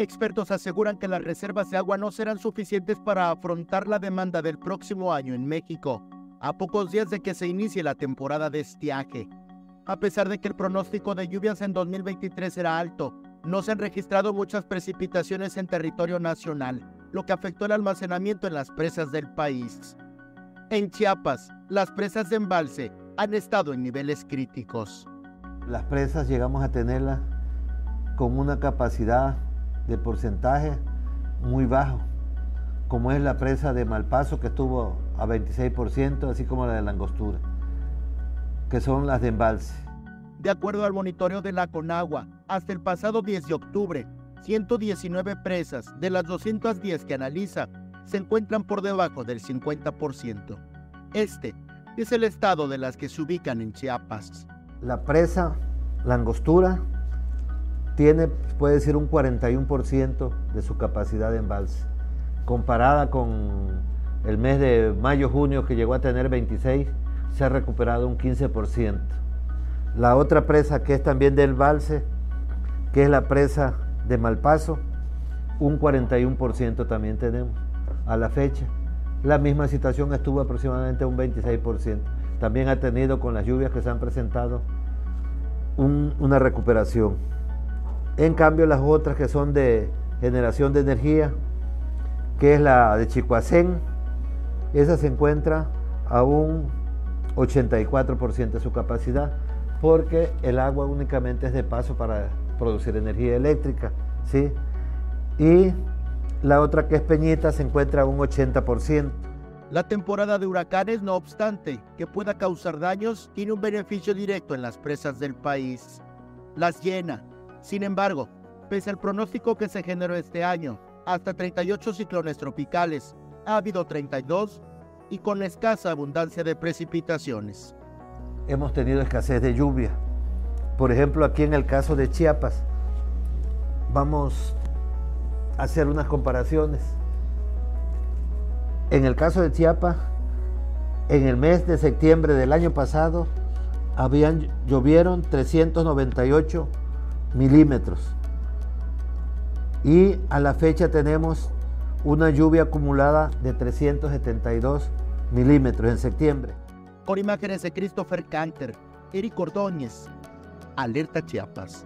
Expertos aseguran que las reservas de agua no serán suficientes para afrontar la demanda del próximo año en México, a pocos días de que se inicie la temporada de estiaje. A pesar de que el pronóstico de lluvias en 2023 era alto, no se han registrado muchas precipitaciones en territorio nacional, lo que afectó el almacenamiento en las presas del país. En Chiapas, las presas de embalse han estado en niveles críticos. Las presas llegamos a tenerlas con una capacidad de porcentaje muy bajo, como es la presa de Malpaso que estuvo a 26%, así como la de Langostura, que son las de embalse. De acuerdo al monitoreo de la Conagua, hasta el pasado 10 de octubre, 119 presas de las 210 que analiza se encuentran por debajo del 50%. Este es el estado de las que se ubican en Chiapas. La presa Langostura tiene, puede decir, un 41% de su capacidad de embalse, comparada con el mes de mayo-junio que llegó a tener 26, se ha recuperado un 15%. La otra presa que es también del embalse, que es la presa de Malpaso, un 41% también tenemos a la fecha. La misma situación estuvo aproximadamente un 26%. También ha tenido con las lluvias que se han presentado una recuperación. En cambio, las otras que son de generación de energía, que es la de Chicoacén, esa se encuentra a un 84% de su capacidad, porque el agua únicamente es de paso para producir energía eléctrica, ¿sí? Y la otra que es Peñita se encuentra a un 80%. La temporada de huracanes, no obstante que pueda causar daños, tiene un beneficio directo en las presas del país. Las llena. Sin embargo, pese al pronóstico que se generó este año, hasta 38 ciclones tropicales, ha habido 32 y con escasa abundancia de precipitaciones. Hemos tenido escasez de lluvia. Por ejemplo, aquí en el caso de Chiapas, vamos a hacer unas comparaciones. En el caso de Chiapas, en el mes de septiembre del año pasado, habían, llovieron 398 milímetros. Y a la fecha tenemos una lluvia acumulada de 372 milímetros en septiembre. Con imágenes de Christopher Canter, Eric Ordóñez, Alerta Chiapas.